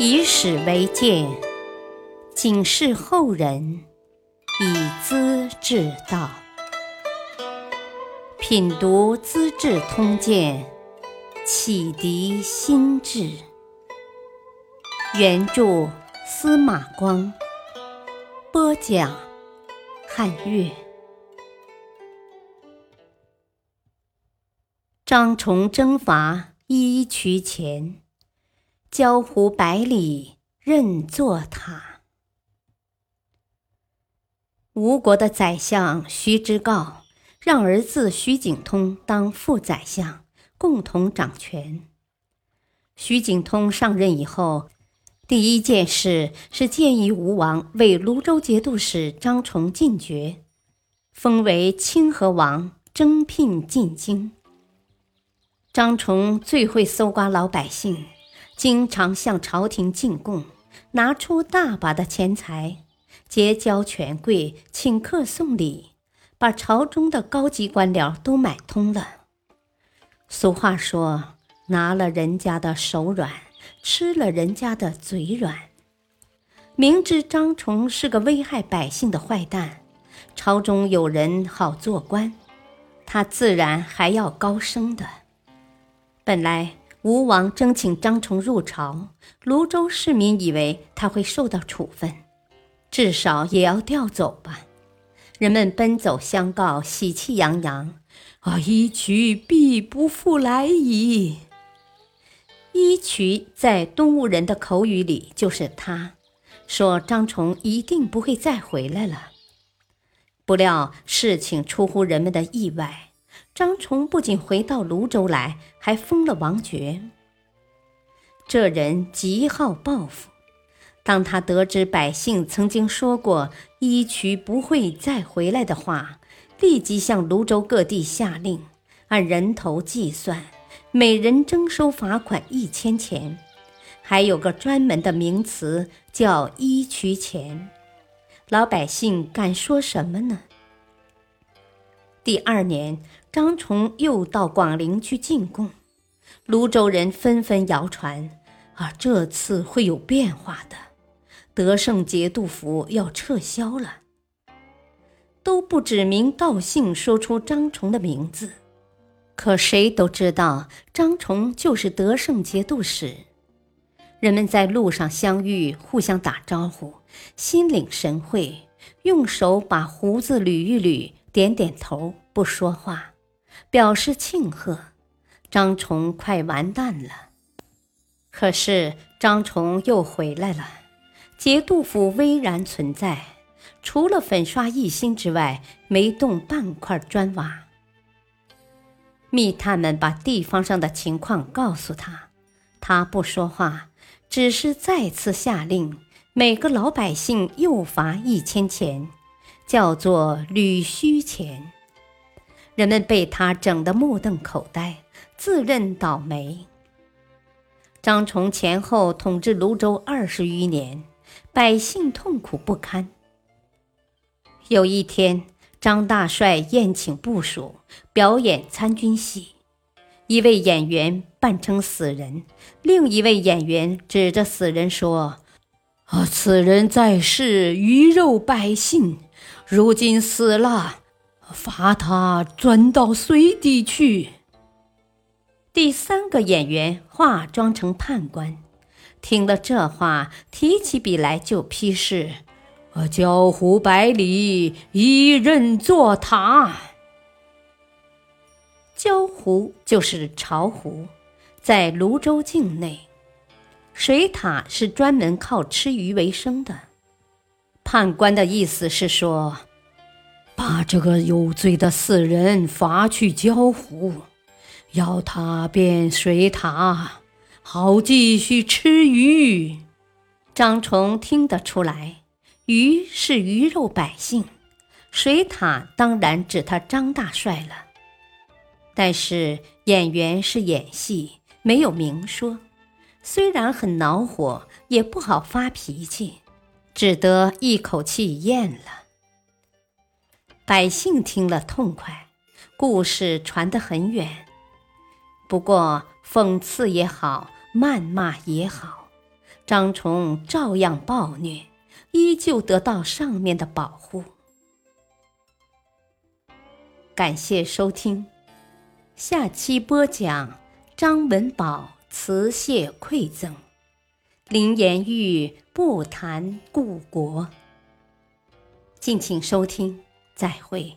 以史为鉴，警示后人，以资治道。品读《资治通鉴》，启迪心智。原著：司马光，播讲：汉乐。张崇征伐伊渠前。江湖百里任作塔。吴国的宰相徐之诰让儿子徐景通当副宰相，共同掌权。徐景通上任以后，第一件事是建议吴王为泸州节度使张崇进爵，封为清河王，征聘进京。张崇最会搜刮老百姓。经常向朝廷进贡，拿出大把的钱财，结交权贵，请客送礼，把朝中的高级官僚都买通了。俗话说：“拿了人家的手软，吃了人家的嘴软。”明知张崇是个危害百姓的坏蛋，朝中有人好做官，他自然还要高升的。本来。吴王征请张崇入朝，泸州市民以为他会受到处分，至少也要调走吧。人们奔走相告，喜气洋洋：“啊，伊渠必不复来矣！”伊渠在东吴人的口语里就是他，说张崇一定不会再回来了。不料事情出乎人们的意外。张崇不仅回到泸州来，还封了王爵。这人极好报复。当他得知百姓曾经说过伊渠不会再回来的话，立即向泸州各地下令，按人头计算，每人征收罚款一千钱，还有个专门的名词叫“伊渠钱”。老百姓敢说什么呢？第二年，张崇又到广陵去进贡，泸州人纷纷谣传：啊，这次会有变化的，德胜节度府要撤销了。都不指名道姓说出张崇的名字，可谁都知道张崇就是德胜节度使。人们在路上相遇，互相打招呼，心领神会，用手把胡子捋一捋。点点头，不说话，表示庆贺。张崇快完蛋了。可是张崇又回来了，节度府巍然存在，除了粉刷一新之外，没动半块砖瓦。密探们把地方上的情况告诉他，他不说话，只是再次下令，每个老百姓又罚一千钱。叫做吕虚钱，人们被他整得目瞪口呆，自认倒霉。张崇前后统治泸州二十余年，百姓痛苦不堪。有一天，张大帅宴请部属，表演参军戏，一位演员扮成死人，另一位演员指着死人说：“啊，此人在世鱼肉百姓。”如今死了，罚他钻到水底去。第三个演员化妆成判官，听了这话，提起笔来就批示：“呃，焦湖百里，一任坐塔。”焦湖就是巢湖，在泸州境内。水獭是专门靠吃鱼为生的。判官的意思是说，把这个有罪的死人罚去焦湖，要他变水獭，好继续吃鱼。张崇听得出来，鱼是鱼肉百姓，水獭当然指他张大帅了。但是演员是演戏，没有明说，虽然很恼火，也不好发脾气。只得一口气咽了。百姓听了痛快，故事传得很远。不过讽刺也好，谩骂也好，张崇照样暴虐，依旧得到上面的保护。感谢收听，下期播讲张文宝辞谢馈赠，林言玉不谈故国。敬请收听，再会。